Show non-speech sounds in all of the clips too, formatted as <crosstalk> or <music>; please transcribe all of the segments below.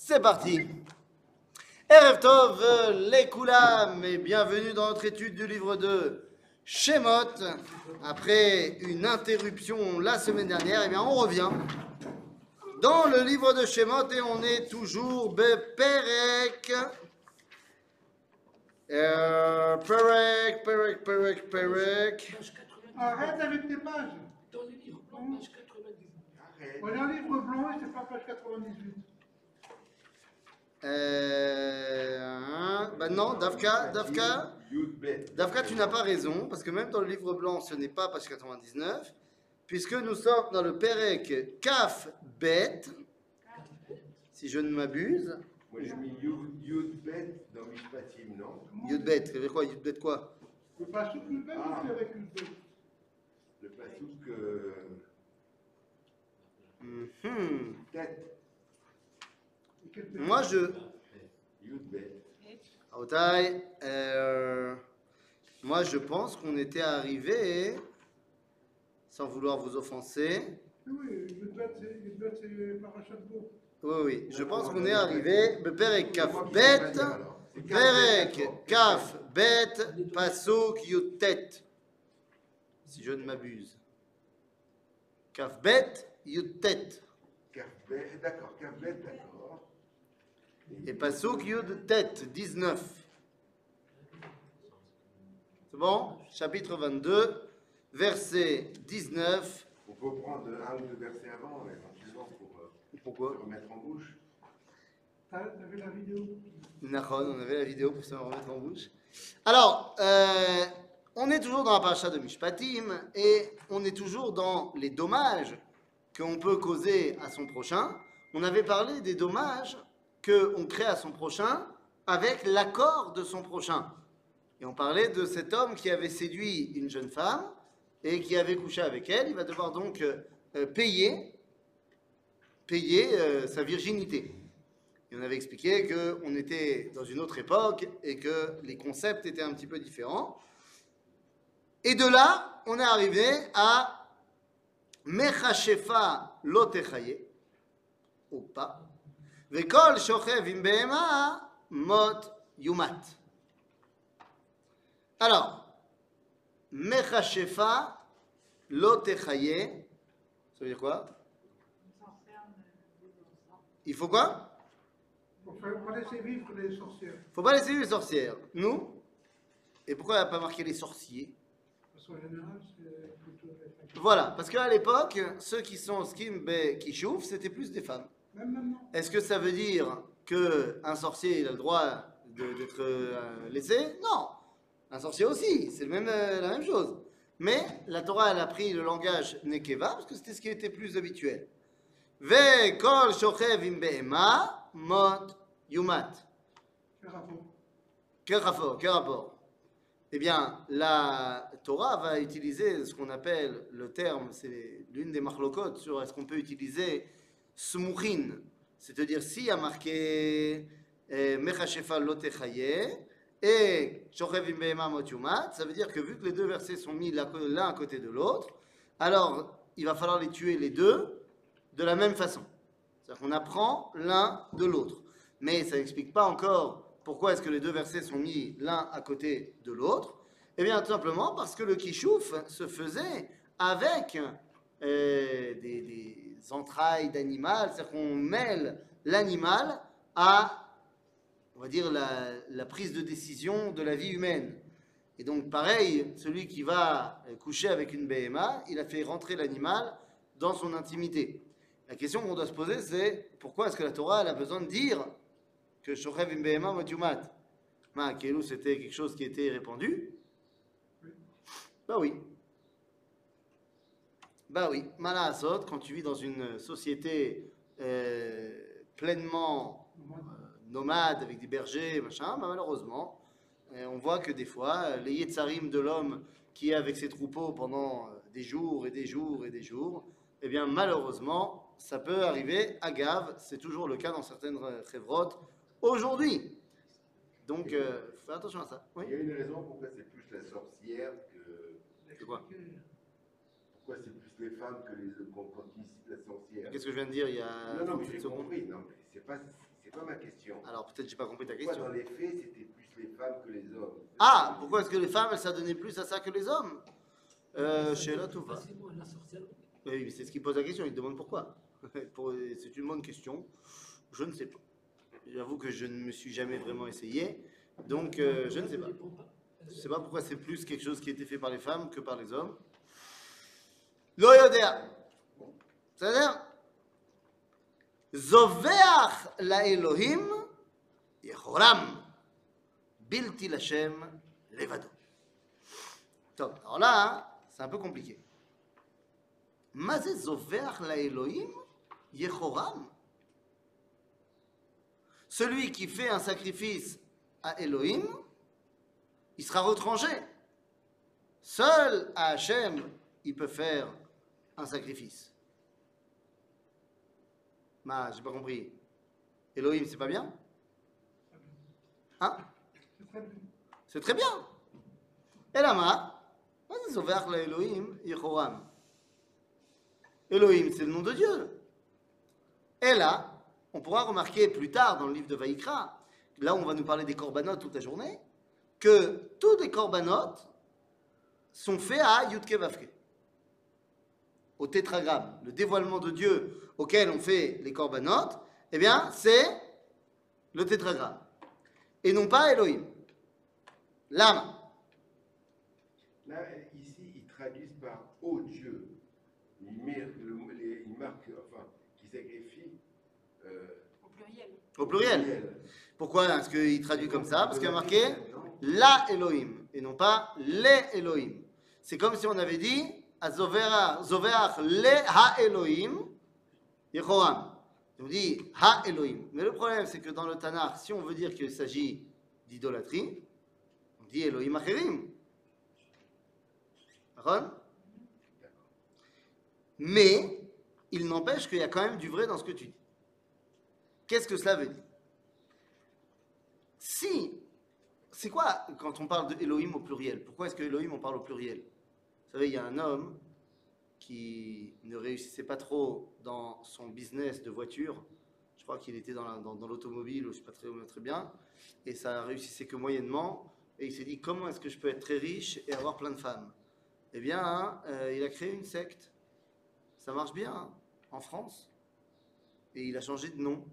C'est parti. Erev Tov, les Koulam, et bienvenue dans notre étude du livre de Shemot. Après une interruption la semaine dernière, eh bien on revient dans le livre de Shemot et on est toujours Beperek. Euh, Perek, Perek, Perek, Perek. Arrête avec tes pages. Dans les livres blancs, page 98. On a un livre blanc et c'est pas page 98. Euh, bah non, Davka, Davka, Davka, tu n'as pas raison, parce que même dans le livre blanc, ce n'est pas page 99, puisque nous sommes dans le Perek Kaf Bet, si je ne m'abuse. Moi j'ai mis Yud, Yud Bet dans Mishpatim, non? Yud Bet, ça veut quoi Yud Bet quoi? Le pas sous le bête Ah. ou avec une bête Le pasouk euh, Mhm. tête, Moi, je... Euh, moi, je pense qu'on était arrivé, sans vouloir vous offenser, Oui, oui, oui, je pense qu'on est arrivé, Perek Kaf Bet, Perek. Kaf, Bet, Pasuk, Yutet. Si je ne m'abuse. Kaf, Bet, Yutet. Kaf Bet, D'accord, Kaf Bet, d'accord. Et Pasuk, Yutet, 19. C'est bon? Chapitre 22, verset 19. On peut prendre un ou deux versets avant, éventuellement, pour euh, Pourquoi? se remettre en bouche. La vidéo? On avait la vidéo pour se remettre en bouche. Alors, euh, on est toujours dans la paracha de Mishpatim et on est toujours dans les dommages qu'on peut causer à son prochain. On avait parlé des dommages qu'on crée à son prochain avec l'accord de son prochain. Et on parlait de cet homme qui avait séduit une jeune femme et qui avait couché avec elle. Il va devoir donc euh, euh, payer, payer euh, sa virginité. Et on avait expliqué qu'on était dans une autre époque et que les concepts étaient un petit peu différents. Et de là, on est arrivé à Mechashefa lotechaye, ou pas, Vekol shochev im behema mot yumat. Alors, Mechashefa lotechaye, ça veut dire quoi Il faut quoi Pour faire pour laisser vivre les sorcières. faut pas laisser les sorcières. Nous Et pourquoi il n'y a pas marqué les sorciers? Parce qu'en général, c'est plutôt les femmes. Voilà, parce qu'à l'époque, ceux qui sont skim be qui chauffent, c'était plus des femmes. Est-ce que ça veut dire que un sorcier il a le droit d'être euh, laissé? Non. Un sorcier aussi, c'est même, euh, la même chose. Mais la Torah, elle a pris le langage nekeva, parce que c'était ce qui était plus habituel. Ve kol shochev im mot yumat. Quel rapport? Quel rapport? Quel rapport? Eh bien, la Torah va utiliser ce qu'on appelle le terme, c'est l'une des marlocotes sur est-ce qu'on peut utiliser smuchin, c'est-à-dire s'il y a marqué eh, mechashefa lotechaye et shochevim behema mot yumat, ça veut dire que vu que les deux versets sont mis l'un à côté de l'autre, alors il va falloir les tuer les deux de la même façon. C'est-à-dire qu'on apprend l'un de l'autre. Mais ça n'explique pas encore pourquoi est-ce que les deux versets sont mis l'un à côté de l'autre. Eh bien, tout simplement parce que le kishouf se faisait avec euh, des, entrailles d'animal, c'est-à-dire qu'on mêle l'animal à, on va dire, la, prise de décision de la vie humaine. Et donc, pareil, celui qui va coucher avec une BMA, il a fait rentrer l'animal dans son intimité. La question qu'on doit se poser, c'est pourquoi est-ce que la Torah a besoin de dire que Shochev mot yumat Ma, c'était quelque chose qui était répandu? Bah oui. Bah oui. Malahasot, quand tu vis dans une société euh, pleinement euh, nomade, avec des bergers, machin, bah malheureusement, euh, on voit que des fois, les Yetzarim de l'homme qui est avec ses troupeaux pendant des jours et des jours et des jours, eh bien malheureusement, ça peut arriver à Gave, c'est toujours le cas dans certaines révrotes aujourd'hui. Donc, fais attention à ça. Oui Il y a une raison pourquoi c'est plus la sorcière que. C'est quoi? Pourquoi c'est plus les femmes que les ils citent la sorcière Qu'est-ce que je viens de dire il y a Non, non, mais 38 j'ai secondes compris. Non, mais c'est pas, c'est pas ma question. Alors peut-être j'ai pas compris ta Pourquoi question. dans les faits, c'était plus les femmes que les hommes? Ah, pourquoi est-ce que les femmes, elles s'adonnaient plus à ça que les hommes? Euh, Chez la Touva. Oui, mais c'est ce qui pose la question, il demande pourquoi. <laughs> Pour- C'est une bonne question, je ne sais pas. J'avoue que je ne me suis jamais vraiment essayé, donc euh, je ne sais pas. Je ne sais pas pourquoi c'est plus quelque chose qui a été fait par les femmes que par les hommes. לא יודע. בסדר? זובח לאלוהים יחורם, בלתי לשם לבדו. טוב, alors là, c'est un peu compliqué. מה זה זובח לאלוהים יחורם? Celui qui fait un sacrifice à Elohim, il sera retranché. Seul à Hachem, il peut faire un sacrifice. Ma, j'ai pas compris. Elohim, c'est pas bien? Hein? C'est très bien. C'est. Et là, ma, vas-y, Zover la Elohim, Yehoram. Elohim, c'est le nom de Dieu. Et là, on pourra remarquer plus tard dans le livre de Vaïkra, là on va nous parler des corbanotes toute la journée, que tous les corbanotes sont faits à Yudke au tétragramme. Le dévoilement de Dieu auquel on fait les corbanotes, eh bien, c'est le tétragramme. Et non pas Elohim. L'âme. Là, ici, ils traduisent par ô Dieu. Ils, marquent marquent, enfin, qui sacrifient. Euh, Au pluriel. Au pluriel. Pourquoi est-ce qu'il traduit comme ça? Parce qu'il y a marqué la Elohim et non pas les Elohim. C'est comme si on avait dit Ha Elohim Yehoram. On dit ha Elohim. Mais le problème, c'est que dans le Tanakh, si on veut dire qu'il s'agit d'idolâtrie, on dit Elohim Acherim. Mais il n'empêche qu'il y a quand même du vrai dans ce que tu dis. Qu'est-ce que cela veut dire? Si, c'est quoi quand on parle de au pluriel? Pourquoi est-ce que Elohim on parle au pluriel? Vous savez, il y a un homme qui ne réussissait pas trop dans son business de voiture. Je crois qu'il était dans la- dans- dans l'automobile, ou je ne sais pas très, très bien, et ça réussissait que moyennement. Et il s'est dit comment est-ce que je peux être très riche et avoir plein de femmes? Eh bien, hein, euh, il a créé une secte. Ça marche bien hein, en France. Et il a changé de nom.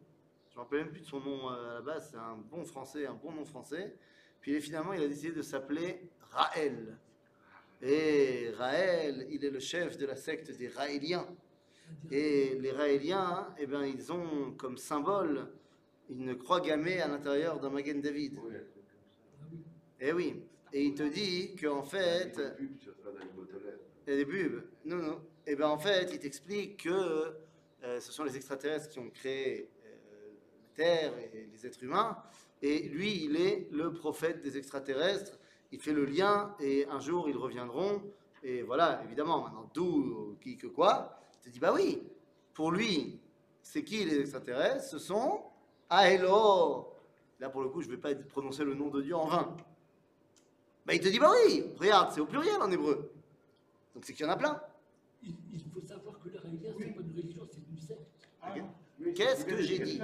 Je ne me rappelle même plus de son nom euh, à la base. C'est un bon français, un bon nom français. Puis finalement, il a décidé de s'appeler Raël. Et Raël, il est le chef de la secte des Raéliens. Et les Raéliens, eh ben, ils ont comme symbole une croix gammée à l'intérieur d'un Magen David. Truc comme Ah oui. Eh oui. Et il te dit qu'en fait, Des pubs sur ça dans les boîtes aux lettres. il y a des pubs. Non, non. Et bien en fait, il t'explique que euh, ce sont les extraterrestres qui ont créé euh, la Terre et les êtres humains. Et lui, il est le prophète des extraterrestres. Il fait le lien et un jour, ils reviendront. Et voilà, évidemment, maintenant, d'où, qui, que quoi. Il te dit, bah oui, pour lui, c'est qui les extraterrestres? Ce sont Aelo. Là, pour le coup, je ne vais pas prononcer le nom de Dieu en vain. Bah, il te dit, bah oui, regarde, c'est au pluriel en hébreu. Donc c'est qu'il y en a plein. Il, il faut savoir que la religion, c'est pas une religion, c'est une secte. Ah, Qu'est-ce que j'ai dit?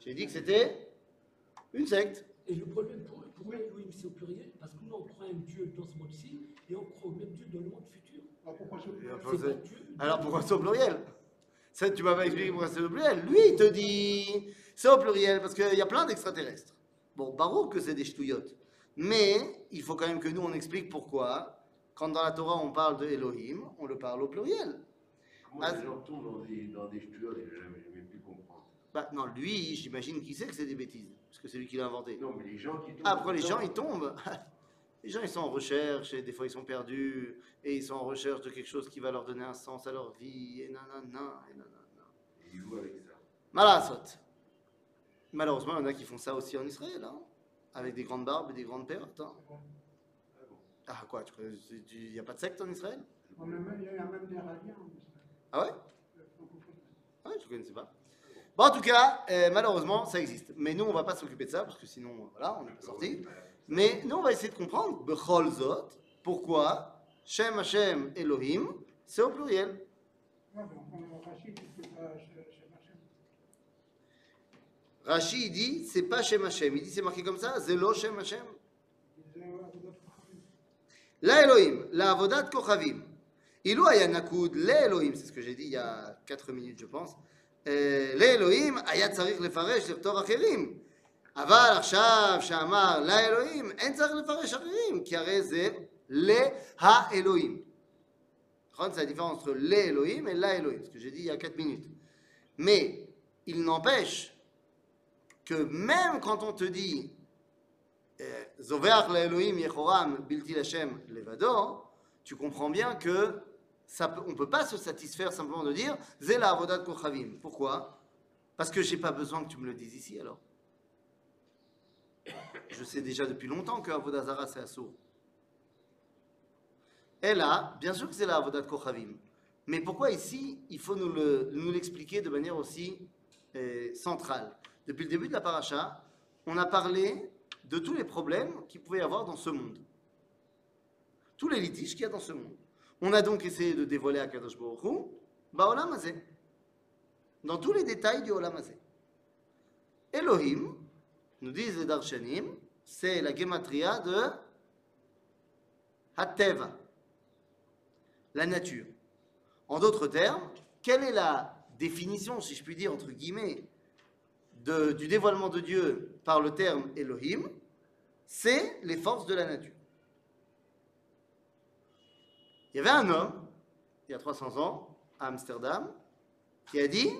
J'ai dit que c'était une secte. Et le problème, pour, pourquoi Elohim c'est au pluriel Parce que nous, on croit un Dieu dans ce monde-ci et on croit au même Dieu dans le monde futur. Alors pourquoi Et après, C'est. Alors pourquoi c'est au pluriel? Ça, tu m'as pas expliqué pourquoi c'est au pluriel. Lui, il te dit c'est au pluriel parce qu'il y a plein d'extraterrestres. Bon, baroque que c'est des ch'touillottes. Mais il faut quand même que nous, on explique pourquoi, quand dans la Torah, on parle de Elohim, on le parle au pluriel. Comment Ah, les gens tombent dans des, dans des ch'touillottes et j'ai jamais, jamais pu comprendre. Bah non, lui, j'imagine qu'il sait que c'est des bêtises, parce que c'est lui qui l'a inventé. Non, mais les gens qui tombent. Après, les gens, ils tombent. <laughs> Les gens, ils sont en recherche, et des fois, ils sont perdus, et ils sont en recherche de quelque chose qui va leur donner un sens à leur vie, et nanana, et nanana. Ils jouent avec ça. Malasot. Malheureusement, il y en a qui font ça aussi en Israël, hein, avec des grandes barbes et des grandes perrottes. hein. Ah Ah, quoi, il n'y a pas de secte en Israël? On a même- Il y a même des radiens en Israël. Ah ouais? Euh, francophones. Ouais, je ne connaissais pas. Bon, en tout cas, euh, malheureusement, ça existe. Mais nous, on ne va pas s'occuper de ça, parce que sinon, euh, voilà, on n'est pas sorti. Mais nous, on va essayer de comprendre, Becholzot, pourquoi Shem Hashem Elohim, c'est au pluriel. Rashi, il dit, c'est pas Shem Hashem. Il dit, c'est marqué comme ça, Zelo Shem Hashem. La Elohim, la Avodat Kochavim. Ilou Ayanakud, la Elohim, c'est ce que j'ai dit il y a 4 minutes, je pense. לאלוהים היה צריך לפרש לכתוב אחרים. אבל עכשיו שאמר לאלוהים, אין צריך לפרש אחרים, כי הרי זה להאלוהים. נכון? C'est la différence entre l'élohim et l'aélohim, ce que j'ai dit il y a 4 minutes. Mais il n'empêche que même quand on te dit euh, Zoveach l'Elohim Yehoram Bilti Hashem Levado, tu comprends bien que on ne peut pas se satisfaire simplement de dire Zela Avodat Kochavim. Pourquoi? Parce que j'ai pas besoin que tu me le dises ici alors. Je sais déjà depuis longtemps que Avodazara c'est assourd. Et là, bien sûr que c'est la Avodat Kochavim. Mais pourquoi ici, il faut nous l'expliquer de manière aussi euh, centrale? Depuis le début de la paracha, on a parlé de tous les problèmes qu'il pouvait y avoir dans ce monde. Tous les litiges qu'il y a dans ce monde. On a donc essayé de dévoiler à Baruch Hu, Hazeh. Dans tous les détails du Olam. Elohim, nous disent les Darshanim, c'est la gematria de Hateva, la nature. En d'autres termes, quelle est la définition, si je puis dire, entre guillemets, du dévoilement de Dieu par le terme Elohim? C'est les forces de la nature. Il y avait un homme, il y a 300 ans, à Amsterdam, qui a dit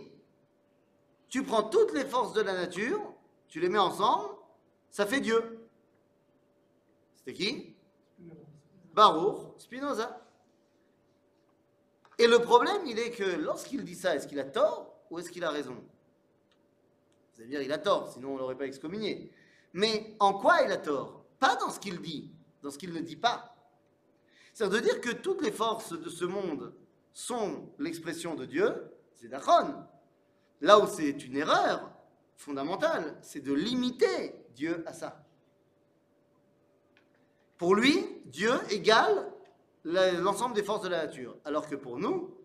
Tu prends toutes les forces de la nature, tu les mets ensemble, ça fait Dieu. C'était qui? Baruch Spinoza. Et le problème, il est que lorsqu'il dit ça, est-ce qu'il a tort ou est-ce qu'il a raison? Vous allez dire, il a tort, sinon on ne l'aurait pas excommunié. Mais en quoi il a tort? Pas dans ce qu'il dit, dans ce qu'il ne dit pas. C'est de dire que toutes les forces de ce monde sont l'expression de Dieu, c'est d'Achon. Là où c'est une erreur fondamentale, c'est de limiter Dieu à ça. Pour lui, Dieu égale l'ensemble des forces de la nature. Alors que pour nous,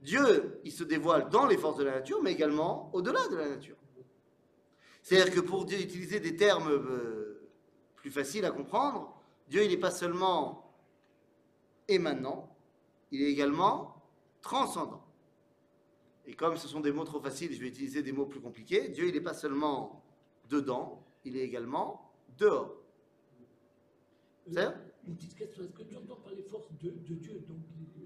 Dieu, il se dévoile dans les forces de la nature, mais également au-delà de la nature. C'est-à-dire que pour Dieu utiliser des termes euh, plus faciles à comprendre, Dieu, il n'est pas seulement émanant, il est également transcendant. Et comme ce sont des mots trop faciles, je vais utiliser des mots plus compliqués. Dieu, il n'est pas seulement dedans, il est également dehors. C'est ça Une petite question, est-ce que tu entends par les forces de, de Dieu, donc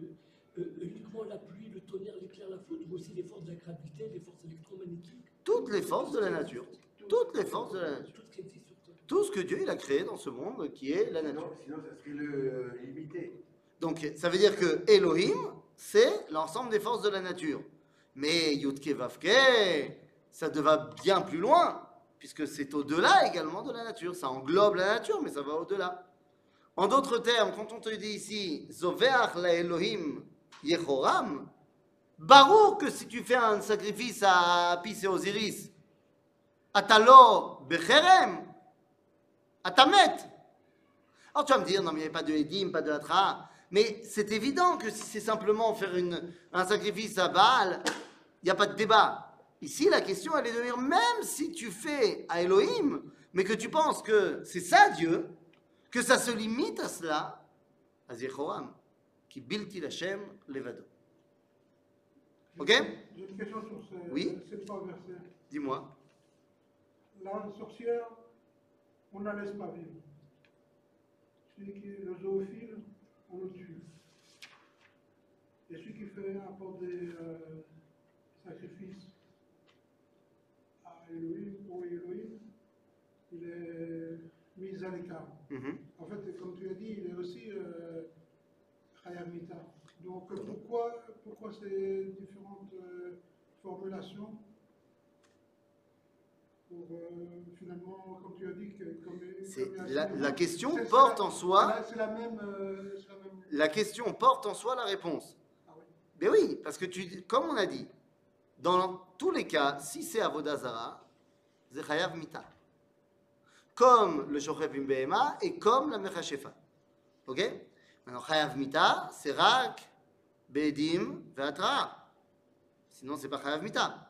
euh, euh, uniquement la pluie, le tonnerre, l'éclair, la foudre, ou aussi les forces de la gravité, les forces électromagnétiques? Toutes les forces de la nature. Toutes les forces de la nature. Tout ce qui existe sur Terre. Tout ce que Dieu il a créé dans ce monde qui est la nature. Sinon, sinon, ça serait le euh, limité. Donc ça veut dire que Elohim, c'est l'ensemble des forces de la nature. Mais Yudke Vavke, ça va bien plus loin, puisque c'est au-delà également de la nature. Ça englobe la nature, mais ça va au-delà. En d'autres termes, quand on te dit ici, Zoveach la Elohim Yehoram, Baruch que si tu fais un sacrifice à Apis et Osiris, Atalo Becherem, Atamet, alors tu vas me dire, non mais il n'y a pas de Edim, pas de Hatra. Mais c'est évident que si c'est simplement faire une, un sacrifice à Baal, il n'y a pas de débat. Ici, la question, elle est de dire, même si tu fais à Elohim, mais que tu penses que c'est ça Dieu, que ça se limite à cela, à Yehoram, qui bilti l'Hachem levado. Ok? J'ai une question sur ces, Oui? ces trois versets. Dis-moi. La sorcière, on ne la laisse pas vivre. Celui qui est le zoophile, on le tue. Et celui qui fait apporter des euh, sacrifices à Elohim, pour Elohim, il est mis à l'écart. Mhm. En fait, comme tu as dit, il est aussi euh. Donc euh, pourquoi, pourquoi ces différentes euh, formulations pour euh, finalement, comme tu as dit, que, comme, comme la, question porte la- en soi, C'est la même. euh, la même- la question porte en soi la réponse. Ah. Ben oui, parce que tu, comme on a dit, dans tous les cas, si c'est Avodazara, c'est Chayav Mita. Comme le Shochevim Behema et comme la Mechashefa. Ok? Maintenant, Chayav Mita, c'est Rak, Bedim, Veatra. Sinon, c'est pas Chayav Mita.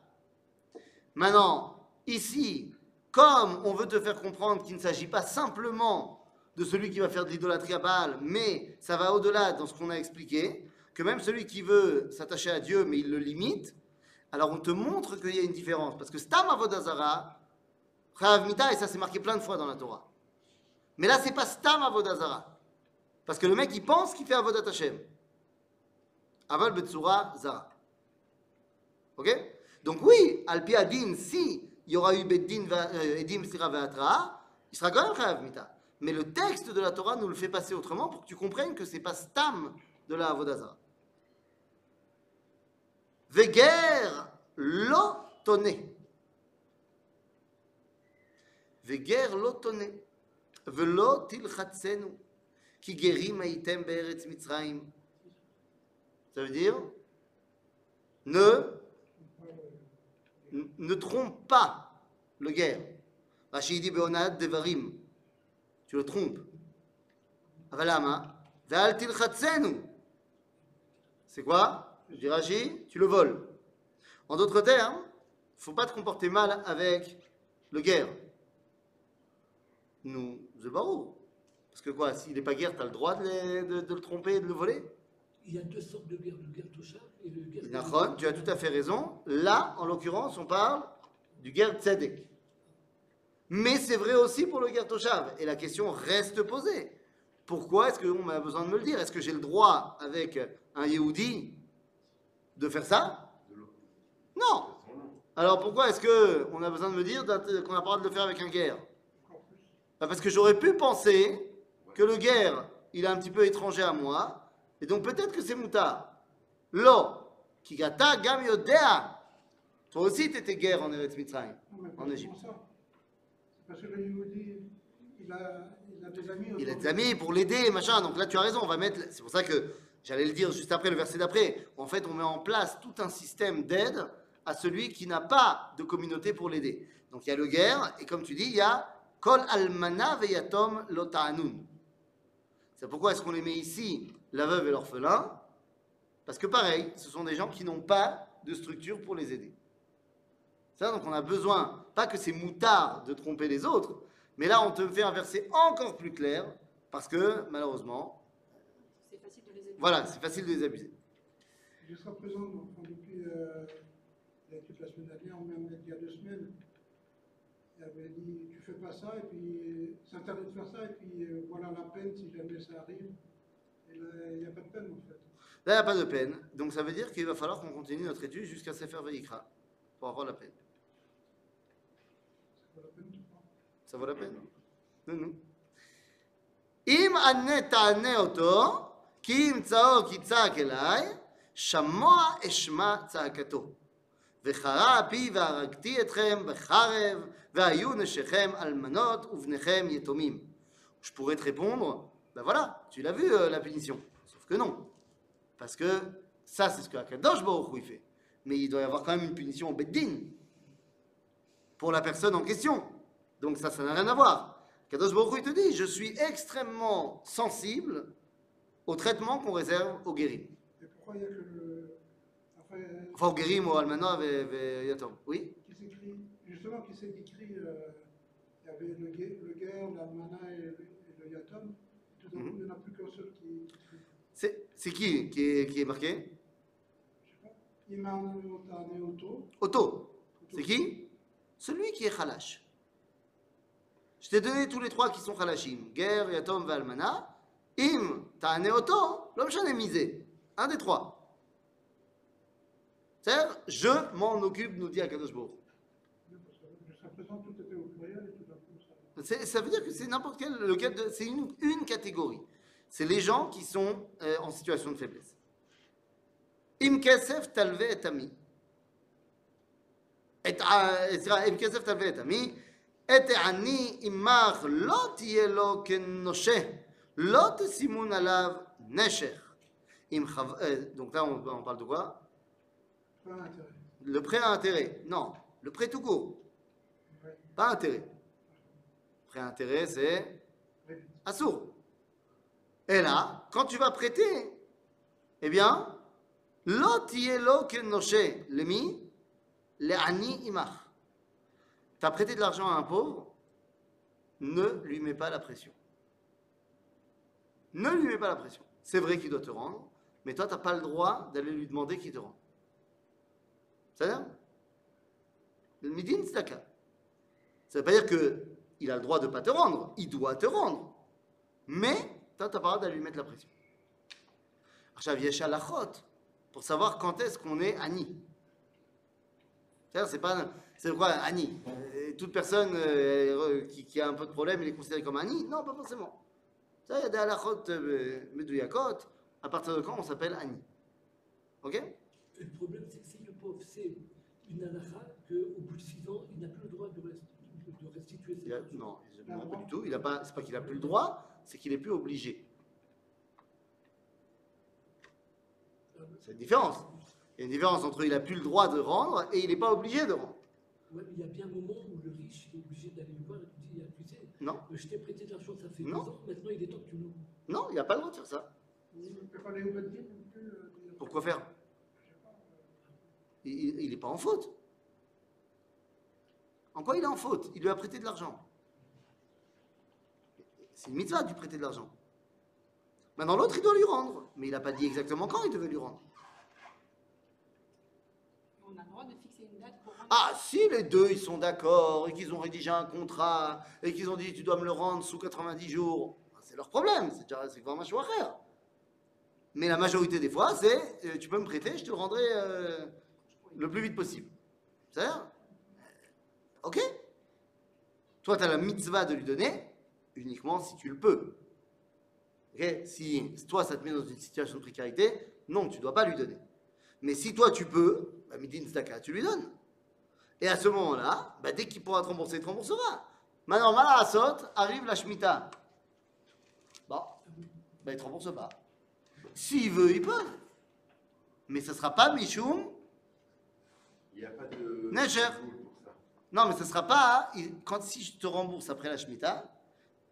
Maintenant, ici, comme on veut te faire comprendre qu'il ne s'agit pas simplement de celui qui va faire de l'idolâtrie à Baal, mais ça va au-delà dans ce qu'on a expliqué, que même celui qui veut s'attacher à Dieu, mais il le limite, alors on te montre qu'il y a une différence. Parce que Stam Avodazara, Chayav Mita, et ça c'est marqué plein de fois dans la Torah. Mais là, c'est pas Stam Avodazara. Parce que le mec, il pense qu'il fait Avodat Hashem. Aval Betsura Zara. Ok? Donc oui, Alpi Adin, si il y aura eu Beddin, Edim, Sira, Veatra, il sera quand même Chayav Mita. Mais le texte de la Torah nous le fait passer autrement pour que tu comprennes que c'est pas Stam de la Avodazara. Veger lo toné. Veger lo toné. Velo tilchatsenu. Ki gerim aitem be'eretz Mitzrayim. Ça veut dire ne, ne trompe pas le guerre. Rashi dit devarim. Tu le trompes. Avalama. Tilchatsenu. C'est quoi? Je dis Rashi, tu le voles. En d'autres termes, il ne faut pas te comporter mal avec le guerre. Nous, the barreau. Parce que quoi, s'il n'est pas guerre, tu as le droit de, le tromper et de le voler Il y a deux sortes de guerre, le guerre. Nachon, tu as tout à fait raison. Là, en l'occurrence, on parle du guerre tzedek. Mais c'est vrai aussi pour le guerre toshav. Et la question reste posée. Pourquoi est-ce qu'on a besoin de me le dire? Est-ce que j'ai le droit, avec un Yehudi, de faire ça? Non Alors pourquoi est-ce qu'on a besoin de me dire qu'on pas le droit de le faire avec un guerre. Bah, Parce que j'aurais pu penser que le guerre, il est un petit peu étranger à moi, et donc peut-être que c'est moutard. Toi aussi, tu étais guerre en Eretz Mitzrayim. Non, mais pas En Égypte. il a, des amis. Il a autour des de lui. amis pour l'aider, machin. Donc là, tu as raison, on va mettre. C'est pour ça que j'allais le dire juste après, le verset d'après. En fait, on met en place tout un système d'aide à celui qui n'a pas de communauté pour l'aider. Donc il y a le guerre, et comme tu dis, il y a Kol almana veyatom lotanun. C'est pourquoi est-ce qu'on les met ici, la veuve et l'orphelin? Parce que pareil, ce sont des gens qui n'ont pas de structure pour les aider. Ça, donc on a besoin, pas que c'est moutard de tromper les autres, mais là on te fait un verset encore plus clair, parce que malheureusement, C'est facile de les aider. voilà, c'est facile de les abuser. Jusqu'à présent, depuis euh, la semaine dernière, ou même il y a deux semaines, il avait dit tu fais pas ça, et puis c'est interdit de faire ça, et puis euh, voilà la peine si jamais ça arrive. Et là, il n'y a pas de peine en fait. Là, il n'y a pas de peine, donc ça veut dire qu'il va falloir qu'on continue notre étude jusqu'à Sefer Veikra, pour avoir la peine. C'est pas la peine, tu crois Ça vaut la peine Non, non. אם ענה תענה אותו, כי ימצאו כי צעק אליי, שמוע אשמע צעקתו. וחרה אפי והרגתי אתכם בחרב, והיו נשיכם אלמנות ובניכם יתומים. Je pourrais te répondre, ben voilà, tu l'as vu euh, la punition. Sauf que non. Parce que ça, c'est ce que Akadosh Baruch fait. Mais il doit y avoir quand même une punition au Beddin pour la personne en question. Donc ça, ça n'a rien à voir. Kadosh Baruch il te dit, je suis extrêmement sensible au traitement qu'on réserve aux guérim. Et pourquoi il n'y a que le. Enfin, Enfin, aux guérim, aux almanah et yatom. Oui qui s'écrit, justement, qui s'est écrit, euh, il y avait le, guerre, l'almana et, le- et le yatom. Tout d'un coup, il n'y en a plus qu'un seul qui. C'est qui qui est, qui est marqué? Otto. C'est qui? Celui qui est khalash. Je t'ai donné tous les trois qui sont khalashim. Guerre, yatom, valmana. Im, ta'ane Otto, l'homme j'en ai misé. Un des trois. C'est-à-dire, je m'en occupe, nous dit Akadosh Baruch ça. Veut dire que c'est n'importe quel, lequel c'est une, une catégorie c'est les gens qui sont euh, en situation de faiblesse. Imkasef talve et ami. Et imkasef talve et ami. Et ani imach lo tiye lo kenoshe. Lo tesimun alav nesher. Euh, donc là, on, on parle de quoi? Le prêt à intérêt. Non, le prêt tout court. Pas intérêt. Prêt à intérêt, c'est assourd. Et là, quand tu vas prêter, eh bien, le mi, le ani imach. Tu as prêté de l'argent à un pauvre, ne lui mets pas la pression. Ne lui mets pas la pression. C'est vrai qu'il doit te rendre, mais toi, tu n'as pas le droit d'aller lui demander qu'il te rende. Ça veut dire Le midin, c'est. Ça ne veut pas dire qu'il a le droit de ne pas te rendre. Il doit te rendre. Mais T'as ta parade à lui mettre la pression. Arshav Yeshalachot, pour savoir quand est-ce qu'on est Annie. C'est-à-dire, c'est pas. C'est quoi Annie euh, Toute personne euh, euh, qui, a un peu de problème, elle est considérée comme Annie Non, pas forcément. Ça, il y a des halachot medouyakot, à partir de quand on s'appelle Annie? Ok? Le problème, c'est que si le pauvre c'est une halakha, qu'au bout de 6 ans, il n'a plus le droit de, restituer ses Non, non, pas du tout. Il a pas, c'est pas qu'il n'a plus le droit, c'est qu'il est plus obligé. C'est une différence. Il y a une différence entre il a plus le droit de rendre et il n'est pas obligé de rendre. Ouais, mais il y a bien un moment où le riche est obligé d'aller le voir et lui dire Tu sais, Non, je t'ai prêté de l'argent, ça fait Non. deux ans, maintenant il est temps que tu nous. non, il n'a pas le droit de faire ça. Euh, Pourquoi faire? Euh, Il n'est pas en faute. En quoi il est en faute? Il lui a prêté de l'argent. C'est une mitzvah de lui prêter de l'argent. Maintenant, l'autre, il doit lui rendre. Mais il n'a pas dit exactement quand il devait lui rendre. On a le droit de fixer une date pour rendre. Ah, si les deux, ils sont d'accord et qu'ils ont rédigé un contrat et qu'ils ont dit tu dois me le rendre sous 90 jours, c'est leur problème. C'est déjà c'est vraiment un choix à faire. Mais la majorité des fois, c'est euh, tu peux me prêter, je te le rendrai euh, le plus vite possible. C'est-à-dire Ok? Toi, tu as la mitzvah de lui donner uniquement si tu le peux. Si toi, ça te met dans une situation de précarité, non, tu ne dois pas lui donner. Mais si toi, tu peux, bah, tu lui donnes. Et à ce moment-là, bah, dès qu'il pourra te rembourser, il te remboursera. Maintenant, Malarasot, arrive la Shemitah. Bon, bah, il te rembourse pas. S'il veut, il peut. Mais ce ne sera pas Michoum. Il n'y a pas de. Neger. Non, mais ce ne sera pas. Quand si je te rembourse après la Shemitah,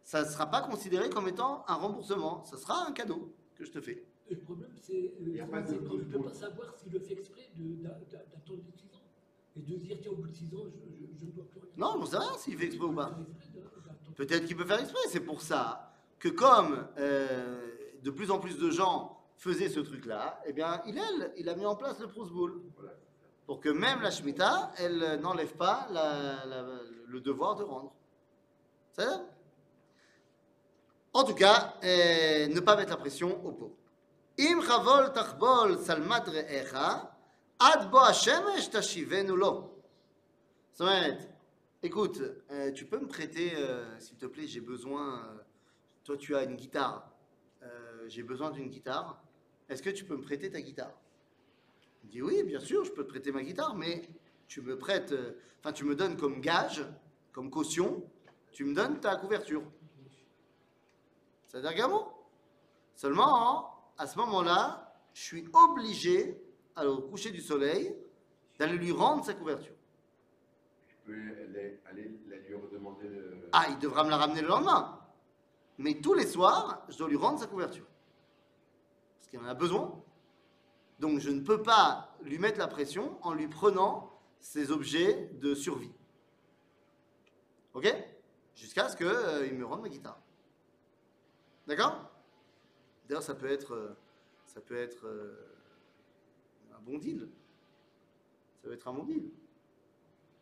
ça ne sera pas considéré comme étant un remboursement. Ce sera un cadeau que je te fais. Le problème, c'est Il y a euh, pas de c'est qu'on ne peut pas savoir s'il le fait exprès d'attendre les 6 ans. Et de dire Tiens, au bout de 6 ans, je, ne dois plus rien. Non, on ne sait rien s'il fait exprès ou pas. Peut-être qu'il peut faire exprès. C'est pour ça que comme euh, de plus en plus de gens faisaient ce truc-là, eh bien, il, elle, il a mis en place le Proust Bowl. Pour que même la Shemitah, elle euh, n'enlève pas la- la- le devoir de rendre. Ça va? En tout cas, euh, ne pas mettre la pression au pauvre. Im chavol tachbol salmat ad bo hashemesh tashivenu lo. Ça va être, écoute, euh, tu peux me prêter, euh, s'il te plaît, j'ai besoin, toi tu as une guitare, j'ai besoin d'une guitare, est-ce que tu peux me prêter ta guitare? Il dit oui, bien sûr, je peux te prêter ma guitare, mais tu me prêtes, enfin tu me donnes comme gage, comme caution, tu me donnes ta couverture. C'est-à-dire Seulement, à ce moment-là, je suis obligé, à au coucher du soleil, d'aller lui rendre sa couverture. Je peux aller, aller la lui redemander. le- Ah, il devra me la ramener le lendemain. Mais tous les soirs, je dois lui rendre sa couverture. Parce qu'il en a besoin. Donc je ne peux pas lui mettre la pression en lui prenant ses objets de survie. Ok? Jusqu'à ce qu'il me rende ma guitare. D'accord? D'ailleurs, ça peut être, euh, euh, un bon deal. Ça peut être un bon deal.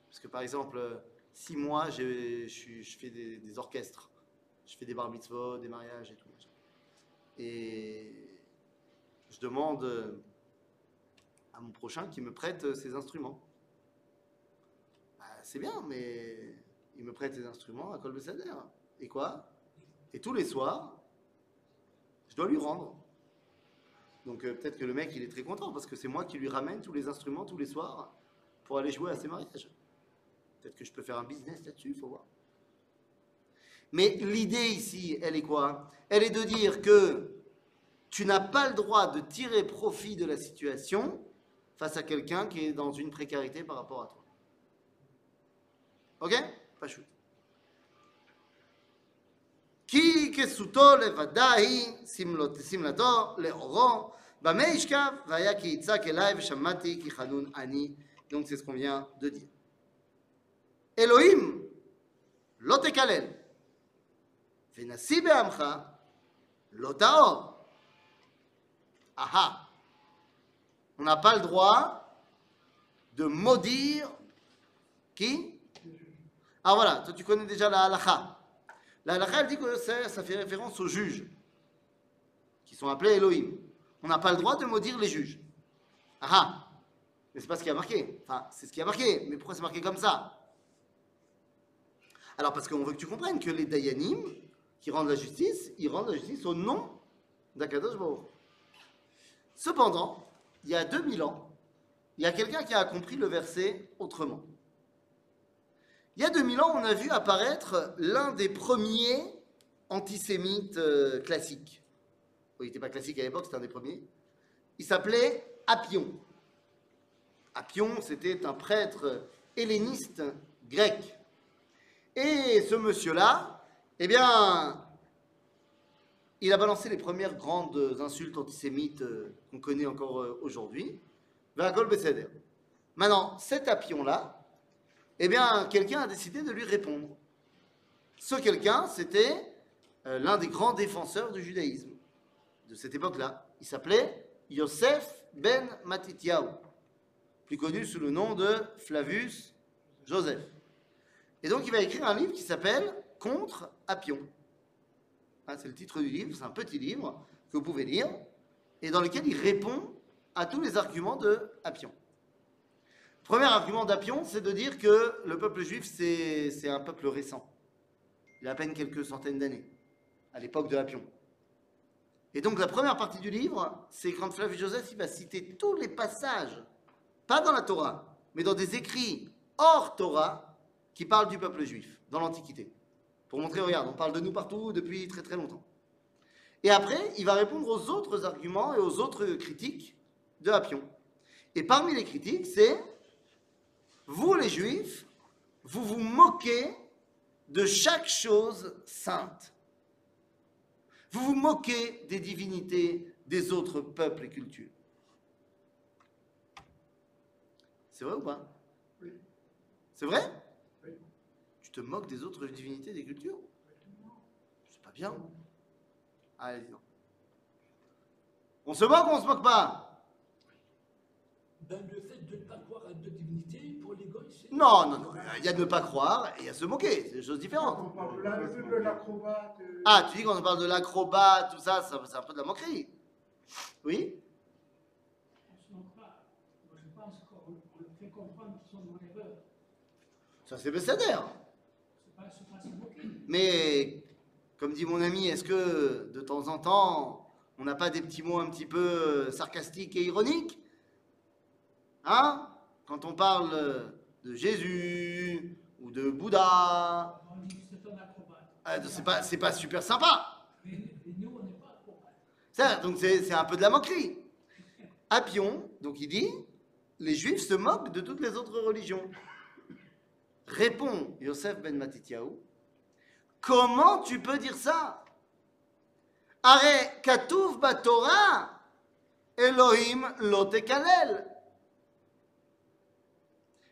Parce que par exemple, euh, si moi je, fais des, orchestres, je fais des bar mitzvot, des mariages et tout, et je demande à mon prochain qu'il me prête ses instruments. Bah, c'est bien, mais il me prête ses instruments à Kol Beseder. Et quoi? Et tous les soirs, je dois lui rendre. Donc euh, peut-être que le mec il est très content parce que c'est moi qui lui ramène tous les instruments tous les soirs pour aller jouer à ses mariages. Peut-être que je peux faire un business là-dessus, il faut voir. Mais l'idée ici, elle est quoi? Elle est de dire que tu n'as pas le droit de tirer profit de la situation face à quelqu'un qui est dans une précarité par rapport à toi. Ok? Pas chou. כי כסותו לבדה היא שמלות- שמלתו לאורו, במה ישכב, והיה כי יצעק אליי ושמעתי כי חנון אני. Donc c'est ce qu'on vient de dire. אלוהים לא תקלל, ונשיא בעמך לא תאור. Ah On n'a pas le droit de maudire qui Ah voilà, toi tu connais déjà la halakha. La halakha, dit que ça, ça fait référence aux juges, qui sont appelés Elohim. On n'a pas le droit de maudire les juges. Ah ah Mais c'est pas ce qui a marqué. Enfin, c'est ce qui a marqué. Mais pourquoi c'est marqué comme ça? Alors parce qu'on veut que tu comprennes que les Dayanim, qui rendent la justice, ils rendent la justice au nom d'Akadosh Baruch. Cependant, il y a 2000 ans, il y a quelqu'un qui a compris le verset autrement. Il y a 2000 ans, on a vu apparaître l'un des premiers antisémites euh, classiques. Il n'était pas classique à l'époque, c'était un des premiers. Il s'appelait Appion. Appion, c'était un prêtre helléniste grec. Et ce monsieur-là, eh bien, il a balancé les premières grandes insultes antisémites euh, qu'on connaît encore euh, aujourd'hui. Besséder. Maintenant, cet Appion-là, eh bien, quelqu'un a décidé de lui répondre. Ce quelqu'un, c'était euh, l'un des grands défenseurs du judaïsme de cette époque-là. Il s'appelait Yosef ben Matityahu, plus connu sous le nom de Flavius Joseph. Et donc, il va écrire un livre qui s'appelle Contre Appion. Hein, c'est le titre du livre, c'est un petit livre que vous pouvez lire, et dans lequel il répond à tous les arguments de Appion. Premier argument d'Appion, c'est de dire que le peuple juif, c'est un peuple récent. Il a à peine quelques centaines d'années, à l'époque de Appion. Et donc la première partie du livre, c'est quand Flavius Joseph il va citer tous les passages, pas dans la Torah, mais dans des écrits hors Torah, qui parlent du peuple juif, dans l'Antiquité. Pour montrer, regarde, on parle de nous partout depuis très très longtemps. Et après, il va répondre aux autres arguments et aux autres critiques de Appion. Et parmi les critiques, c'est vous les juifs, vous vous moquez de chaque chose sainte. Vous vous moquez des divinités des autres peuples et cultures. C'est vrai ou pas? Oui. C'est vrai? Oui. Tu te moques des autres divinités des cultures? C'est pas bien. Allez. On se moque ou on se moque pas? Ben, le fait de ne pas croire à deux divinités, pour c'est... Non, non, non. Il y a de ne pas croire et il y a se moquer. C'est des choses différentes. On parle de de euh, Ah, tu dis quand on parle de l'acrobat, tout ça, ça c'est un peu de la moquerie. Oui? On se moque pas. Moi, je pense qu'on on leur fait comprendre qu'ils sont dans l'erreur. Ça c'est moquer. Mais, comme dit mon ami, est-ce que de temps en temps, on n'a pas des petits mots un petit peu sarcastiques et ironiques? Hein? Quand on parle de Jésus ou de Bouddha, que c'est euh, pas, pas super sympa. Ça, donc c'est un peu de la moquerie. Appion, donc il dit, les juifs se moquent de toutes les autres religions. Répond Yosef ben Matityahu, comment tu peux dire ça? Are katuv Torah, Elohim lo tekalel.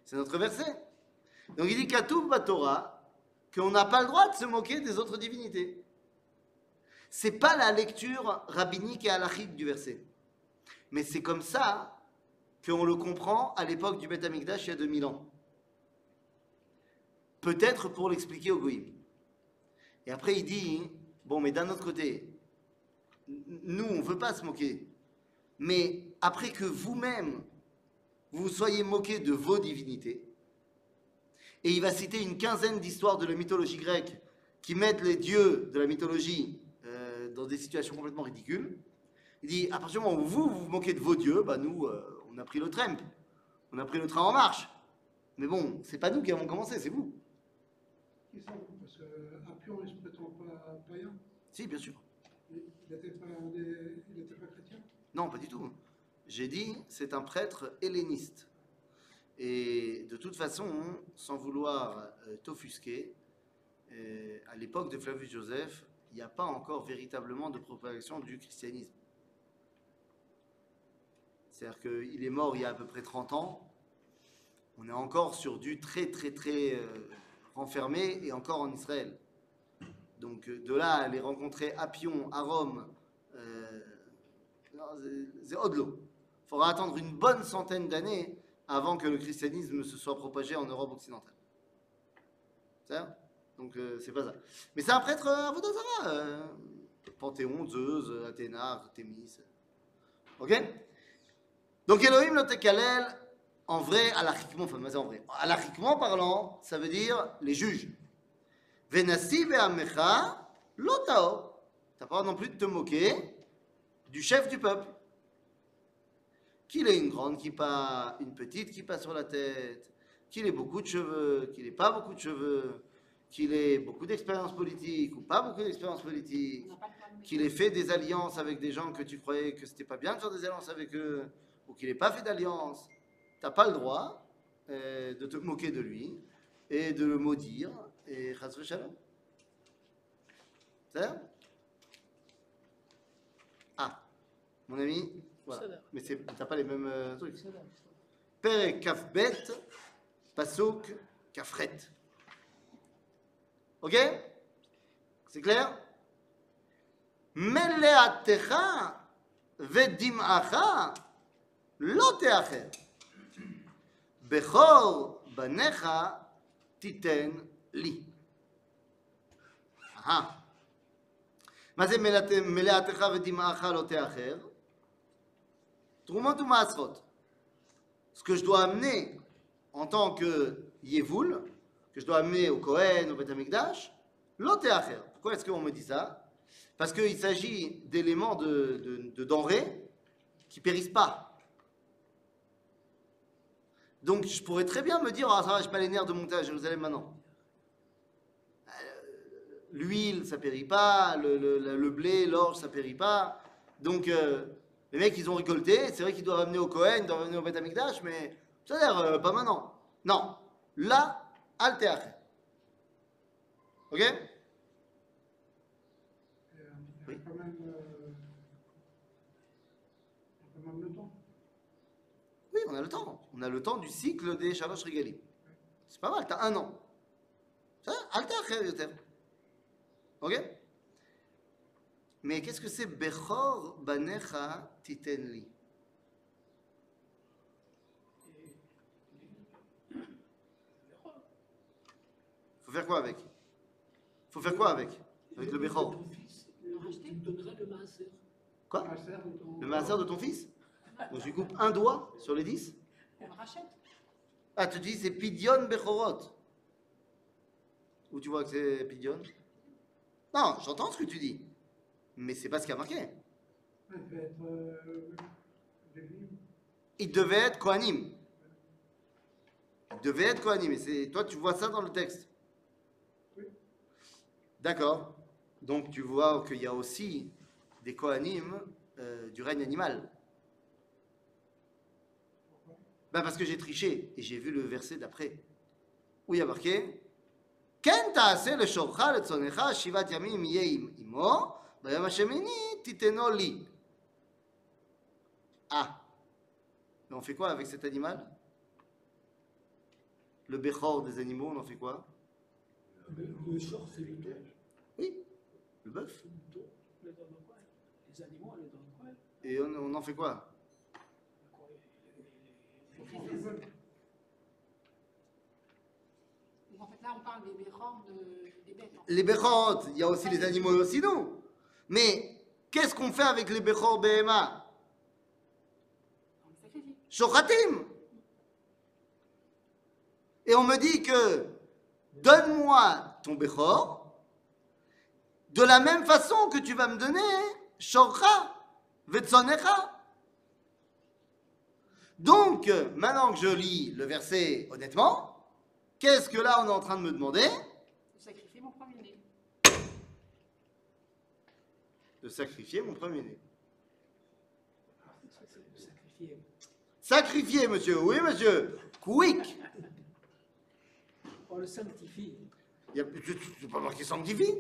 C'est notre verset. Donc il dit katuv Torah, qu'on n'a pas le droit de se moquer des autres divinités. C'est pas la lecture rabbinique et halachique du verset. Mais c'est comme ça qu'on le comprend à l'époque du Beth Amikdash il y a 2000 ans. Peut-être pour l'expliquer au Goïm. Et après il dit, bon mais d'un autre côté, nous on veut pas se moquer. Mais après que vous-même, vous vous soyez moqué de vos divinités, et il va citer une quinzaine d'histoires de la mythologie grecque qui mettent les dieux de la mythologie euh, dans des situations complètement ridicules. Il dit, à partir du moment où vous vous, vous moquez de vos dieux, bah nous, euh, on a pris le tramp, on a pris le train en marche. Mais bon, c'est pas nous qui avons commencé, c'est vous. Qui sont Parce qu'Appion, il se prétend pas païen. Si, bien sûr. Il n'était pas, pas chrétien? Non, pas du tout. J'ai dit, c'est un prêtre helléniste. Et de toute façon, sans vouloir euh, t'offusquer, euh, à l'époque de Flavius Joseph, il n'y a pas encore véritablement de propagation du christianisme. C'est-à-dire qu'il est mort il y a à peu près 30 ans. on est encore sur du très très très euh, renfermé et encore en Israël. Donc de là à les rencontrer à Pion, à Rome, c'est- au-delà. Il faudra attendre une bonne centaine d'années avant que le christianisme se soit propagé en Europe occidentale. Ça? Donc euh, c'est pas ça. Mais c'est un prêtre euh, Avodazara. euh, Panthéon, Zeus, Athéna, Artémis. Ok? Donc Elohim le Tekalel, en vrai, alachiquement, enfin, mais en vrai. Parlant, ça veut dire les juges. Venassi ve'amecha lotao. T'as pas non plus de te moquer du chef du peuple. Qu'il ait une grande kippa, une petite kippa sur la tête, qu'il ait beaucoup de cheveux, qu'il ait pas beaucoup de cheveux, qu'il ait beaucoup d'expérience politique ou pas beaucoup d'expérience politique, qu'il ait fait des alliances avec des gens que tu croyais que c'était pas bien de faire des alliances avec eux, ou qu'il n'ait pas fait d'alliance, t'as pas le droit euh, de te moquer de lui et de le maudire et chas shalom. C'est Ah, mon ami, voilà. Mais c'est- t'as pas les mêmes euh, trucs. Père kafbet, pasuk kafret. Ok C'est clair מלאתך ודמעך לא תאחר. בכור בניך תיתן לי. אהה. מה זה מלאת- מלאתך ודמעך לא תאחר? Trumot ou Maasrot Ce que je dois amener en tant que Yevoul, que je dois amener au Kohen, au Beth Amikdash, l'Otéacher. Pourquoi est-ce qu'on me dit ça? Parce qu'il s'agit d'éléments de, de, de denrées qui périssent pas. Donc je pourrais très bien me dire, ah ça va, j'ai pas les nerfs de monter à Jérusalem maintenant. Euh, l'huile, ça périt pas, le, blé, l'orge, ça périt pas. Donc euh, les mecs, ils ont récolté, c'est vrai qu'ils doivent amener au Kohen, ils doivent amener au Beth Amikdash, mais ça a l'air euh, pas maintenant. Non, là, altéacher. Ok? Euh, Oui. on a le temps. On a le temps du cycle des Shalosh Regalim. C'est pas mal, t'as un an. Ça, yoter. Ok? Mais qu'est-ce que c'est Bechor banecha titen li? Faut faire quoi avec? Faut faire quoi avec? Avec le Bechor? Quoi? Le maaser de ton fils? <laughs> Donc tu coupes un doigt sur les dix On le rachète. Ah, tu dis c'est Pidion Bechorot. Où tu vois que c'est Pidion Non, j'entends ce que tu dis. Mais c'est pas ce qui a marqué. Il devait être euh, Kohanim. Il devait être Kohanim. Toi, tu vois ça dans le texte. Oui. D'accord. Donc, tu vois qu'il y a aussi des Kohanim euh, du règne animal. Bah parce que j'ai triché et j'ai vu le verset d'après où il y a marqué ביום השמיני תיתנו לי. Ah Mais on fait quoi avec cet animal Le béchor des animaux, on en fait quoi Le, le short, c'est le dos. Oui, le bœuf. Le dos, on le donne quoi Les animaux, on les donne quoi Et on, on en fait quoi Quoi, les- les- les- Le bœuf. Donc en fait là on parle des bérors de, des bêtes. en fait. Les béchors, il y a aussi les animaux aussi, nous. Mais qu'est-ce qu'on fait avec les le sacrifie. Shochatim Et on me dit que donne-moi ton béchor de la même façon que tu vas me donner Shorcha, Vetsonecha. Donc, maintenant que je lis le verset honnêtement, qu'est-ce que là on est en train de me demander? Je mon premier-né. De sacrifier mon premier-né. C'est le sacrifier. Sacrifier, monsieur, oui, monsieur. Quick On le sanctifie. N'as pas marqué sanctifie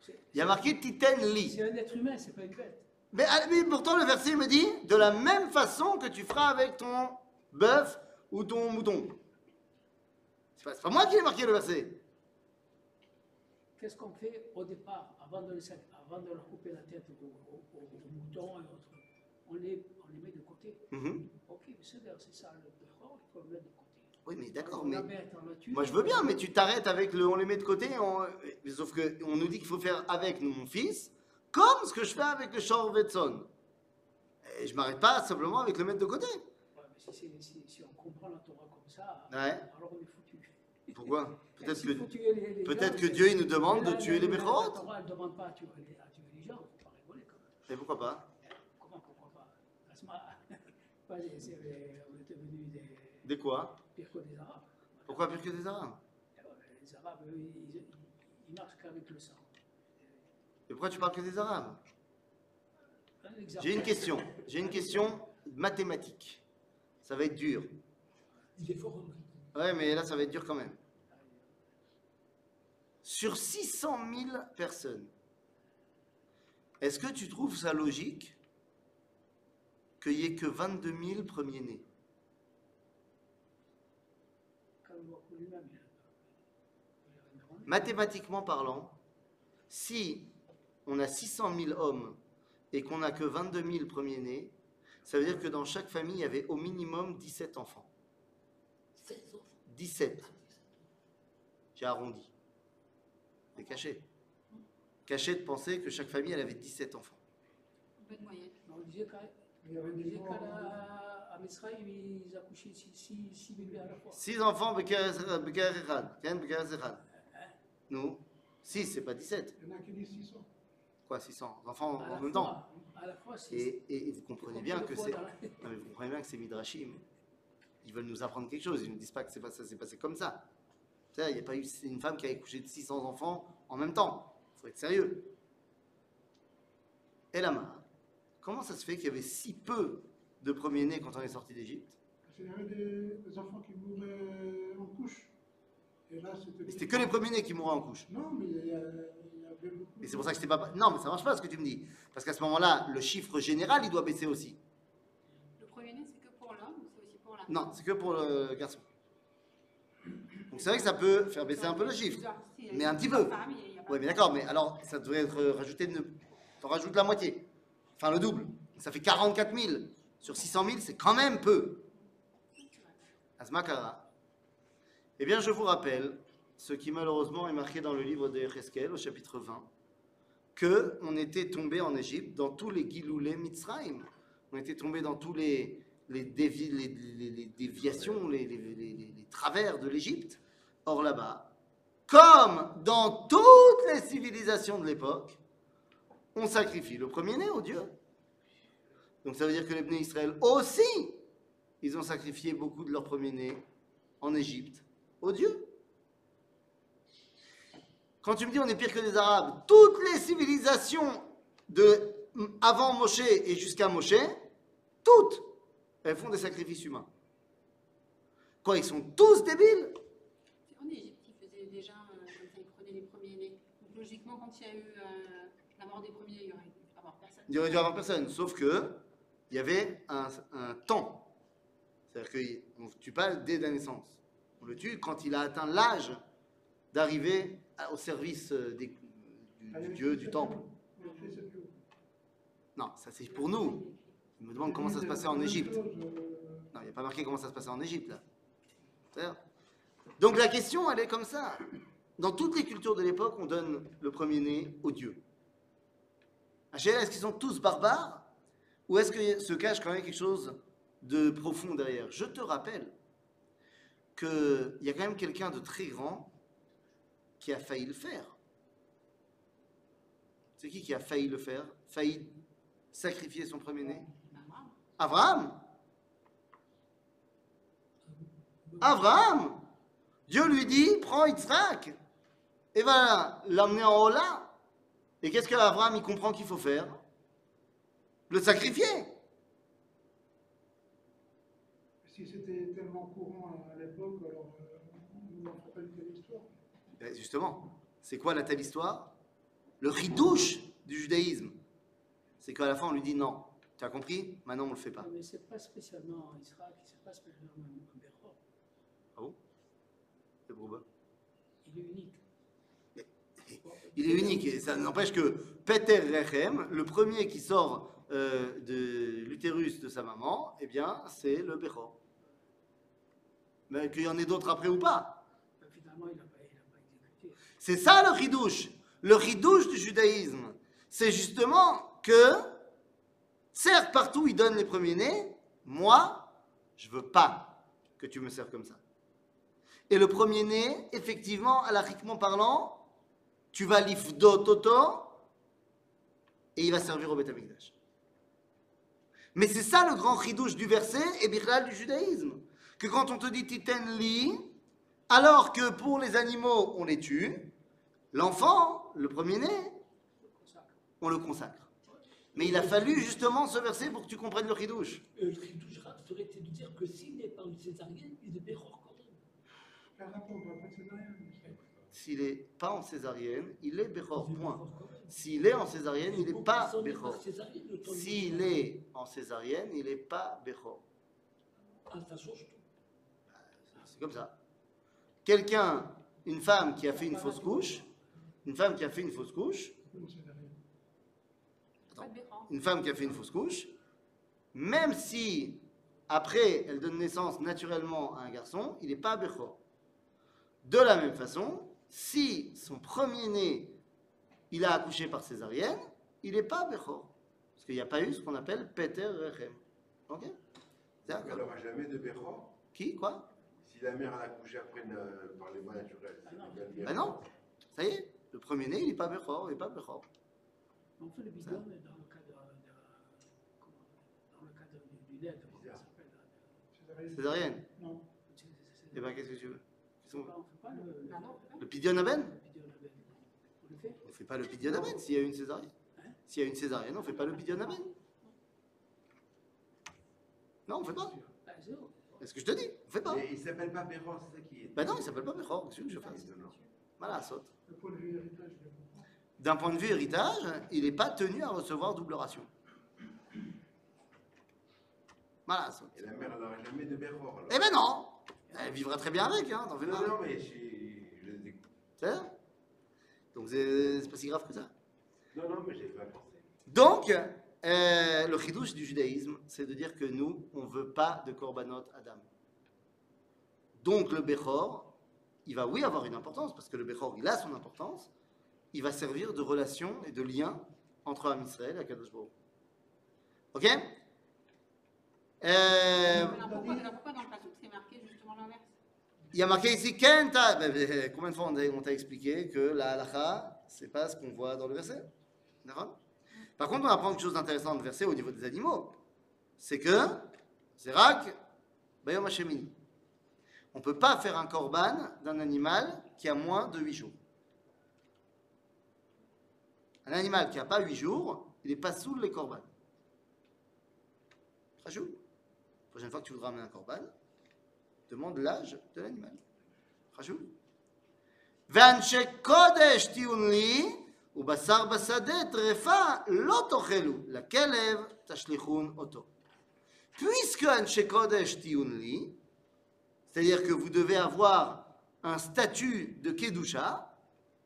C'est- Il y a marqué titen li. C'est un être humain, c'est pas une bête. Mais, ah, mais pourtant, le verset me dit de la même façon que tu feras avec ton bœuf ou ton mouton. C'est pas, c'est pas moi qui ai marqué le verset. Qu'est-ce qu'on fait au départ, avant de, les sac- avant de leur couper la tête aux, aux- aux- moutons et autres on les, on les met de côté. Mhm. Ok, mais c'est ça, le béchor, il faut le mettre de côté. Oui, mais d'accord, mais moi je veux bien, mais tu t'arrêtes avec le on les met de côté, on- sauf que on nous dit qu'il faut faire avec mon fils, comme ce que je fais avec le Shor Vetson. Et je m'arrête pas simplement avec le mettre de côté. Ouais, mais si, c'est- si- si on comprend la Torah comme ça, Ouais. alors on est foutu. Pourquoi? <laughs> Peut-être que Dieu il nous demande de tuer les Bechorot. La Torah, elle ne demande pas à tuer les, à tuer les gens, il ne faut pas rigoler quand même. Et pourquoi pas Comment, pourquoi <laughs> on des Des quoi pires que des Arabes. Pourquoi pire que des Arabes Eh Les Arabes, eux, ils, marchent qu'avec le sang. Et pourquoi tu parles que des Arabes. J'ai une question. J'ai une question mathématique. Ça va être dur. Il est fort. Ouais, mais là, ça va être dur quand même. Sur 600 000 personnes, est-ce que tu trouves ça logique qu'il n'y ait que 22 000 premiers-nés? Mathématiquement parlant, si on a 600 000 hommes et qu'on n'a que 22 000 premiers-nés, ça veut dire que dans chaque famille, il y avait au minimum 17 enfants. 16 enfants. 17. J'ai arrondi. C'est caché. Caché de penser que chaque famille, elle avait 17 enfants. Moyenne. On disait qu'à qu'à à ils accouchaient six, six, six bébés à la fois. 6 enfants. Ken Echad. Nous 6, c'est pas 17. il y en a qui disent 600. Quoi, 600 enfants en même temps? À la fois, et, et- et vous comprenez bien que c'est. vous comprenez bien que c'est Midrashim. Ils veulent nous apprendre quelque chose. Ils ne disent pas que c'est pas ça, c'est passé comme ça. Il n'y a pas eu une femme qui a accouché de 600 enfants en même temps. Il faut être sérieux. Et là, comment ça se fait qu'il y avait si peu de premiers-nés quand on est sorti d'Égypte? Qu'il y avait des, des enfants qui mouraient en couche. Et là, c'était. C'était que les premiers-nés qui mouraient en couche. Non, mais il y, il avait beaucoup. Et c'est pour ça que c'était pas. Non, mais ça marche pas ce que tu me dis. Parce qu'à ce moment-là, le chiffre général, il doit baisser aussi. Le premier-né, c'est que pour l'homme ou c'est aussi pour la Non, c'est que pour le garçon. Donc c'est vrai que ça peut faire baisser un peu le chiffre. Mais un petit peu. Oui, mais d'accord, mais alors ça devrait être rajouté. De... T'en rajoutes la moitié. Enfin, le double. Ça fait 44 000. Sur 600 000, c'est quand même peu. Asmakara. Eh bien, je vous rappelle ce qui malheureusement est marqué dans le livre de Heskel au chapitre 20 que on était tombé en Égypte dans tous les Giloulé Mitzrayim. On était tombé dans tous les, les, dévi- les- les- les déviations, les, travers de l'Égypte. Or là-bas, comme dans toutes les civilisations de l'époque, on sacrifie le premier-né au Dieu. Donc ça veut dire que les Bnei Israël aussi, ils ont sacrifié beaucoup de leur premier-né en Égypte au Dieu. Quand tu me dis on est pire que les Arabes, toutes les civilisations de avant Moshe et jusqu'à Moshe, toutes, elles font des sacrifices humains. Quoi, ils sont tous débiles En Égypte, ils faisaient déjà euh, comme ça, ils prenaient les premiers-nés. Donc logiquement, quand il y a eu euh, la mort des premiers, il y aurait dû avoir personne. Il y aurait dû avoir personne, sauf que il y avait un, un temps. C'est-à-dire qu'on ne tue pas dès la naissance. On le tue quand il a atteint l'âge d'arriver au service euh, des- du, du Dieu, du temple. Non, ça c'est pour nous. Il me demande comment ça se passait en Égypte. Non, il n'y a pas marqué comment ça se passait en Égypte, là. Donc la question, elle est comme ça. Dans toutes les cultures de l'époque, on donne le premier-né au Dieu. Hachem, est-ce qu'ils sont tous barbares Ou est-ce que se cache quand même quelque chose de profond derrière? Je te rappelle qu'il y a quand même quelqu'un de très grand qui a failli le faire. C'est qui qui a failli le faire? Failli sacrifier son premier-né? Abraham Abraham Dieu lui dit, prends Yitzhak et va l'emmener en haut là. Et qu'est-ce qu'Abraham il comprend qu'il faut faire? Le sacrifier. Si c'était tellement courant à l'époque, alors euh, on n'en ferait pas une telle histoire. Ben, justement, c'est quoi la telle histoire? Le ridouche du judaïsme. C'est qu'à la fin on lui dit non. Tu as compris Maintenant on le fait pas. Mais c'est pas spécialement Israël, c'est pas spécialement un Béchor. Ah bon? C'est pourquoi Il est unique. Il est unique et ça n'empêche que Peter Rechem, le premier qui sort euh, de l'utérus de sa maman, eh bien, c'est le Bechor. Mais qu'il y en ait d'autres après ou pas? C'est ça le ridouche. Le ridouche du judaïsme, c'est justement que, certes, partout il donne les premiers-nés, moi, je veux pas que tu me sers comme ça. Et le premier-né, effectivement, alachiquement parlant, tu vas l'ifdot toto et il va servir au Beth Amikdash. Mais c'est ça le grand ridouche du verset et birlal du judaïsme. Que quand on te dit titen li, alors que pour les animaux on les tue, l'enfant, le premier-né, on le consacre. Mais il a fallu justement ce verset pour que tu comprennes le ridouche. Euh, le ridouche rare serait de dire que s'il n'est pas une césarienne, il est quand même. Césarienne S'il n'est pas en césarienne, il est est point. S'il est en césarienne, il n'est pas de- S'il est en césarienne, il n'est pas Bechor. Ah, ça change tout. C'est comme ça. Quelqu'un, une femme qui a fait une fausse couche, une femme qui a fait une fausse couche, Une une femme qui a fait une fausse couche, même si après elle donne naissance naturellement à un garçon, il n'est pas Bechor. De la même façon, si son premier-né, il a accouché par césarienne, il n'est pas Bechor. Parce qu'il n'y a pas eu ce qu'on appelle Peter Rechem. Ok? Elle n'aura jamais de Béchor. Qui? Quoi? Si la mère a accouché après euh, par les voies naturelles, Ah non. Ben non. Ça y est, le premier-né, il n'est pas Bechor, il n'est pas Bechor. On fait le bidon dans le cadre de, comment, dans le cadre du, du comment ça s'appelle là, Césarienne. Césarienne Non. Eh ben, qu'est-ce que tu veux? On fait pas le, Ah Le avec- On ne fait? Pas le pidionaben s'il y a une césarienne. Hein? S'il y a une césarienne, on ne fait pas le pidionaben. Non, on ne fait pas. Ah. C'est ce que je te dis, on ne fait pas. Mais il ne s'appelle pas Béchor, c'est ça qui est. Ben non, il s'appelle pas Bechor, qu'est-ce que je fasse? Voilà, saute. Le point de vue héritage. D'un point de vue héritage, il n'est pas tenu à recevoir double ration. Voilà. Et la mère, n'aura jamais de alors. Eh ben non Elle vivra très bien avec, hein, t'en fais Non, pas. non, mais je. C'est ça Donc c'est c'est pas si grave que ça. Non, non, mais j'ai pas pensé. Donc, euh, le chidouche du judaïsme, c'est de dire que nous, on ne veut pas de korbanot Adam. Donc le Bechor, il va oui avoir une importance, parce que le Bechor, il a son importance, il va servir de relation et de lien entre Am Israël et Akadosh Baruch. Ok? Euh, Alors pourquoi, alors pourquoi dans le Passouk c'est marqué justement l'inverse? Il y a marqué ici, Ken ta- ben, combien de fois on t'a- expliqué que la halacha, c'est pas ce qu'on voit dans le verset? D'accord? Par contre, on apprend quelque chose d'intéressant dans le verset au niveau des animaux. C'est que, c'est Rak, Bayom Hashemini. On ne peut pas faire un korban d'un animal qui a moins de 8 jours. Un animal qui n'a pas 8 jours, il n'est pas sous les korban. Rajou. La prochaine fois que tu voudras amener un korban, demande l'âge de l'animal. חשוב. ואנשי קודש טיעון לי, ובשר בשדה טרפה לא תאכלו, לכלב תשליכון אותו. Puisque אנשי קודש טיעון לי, c'est-à-dire que vous devez avoir un statut de Kedusha,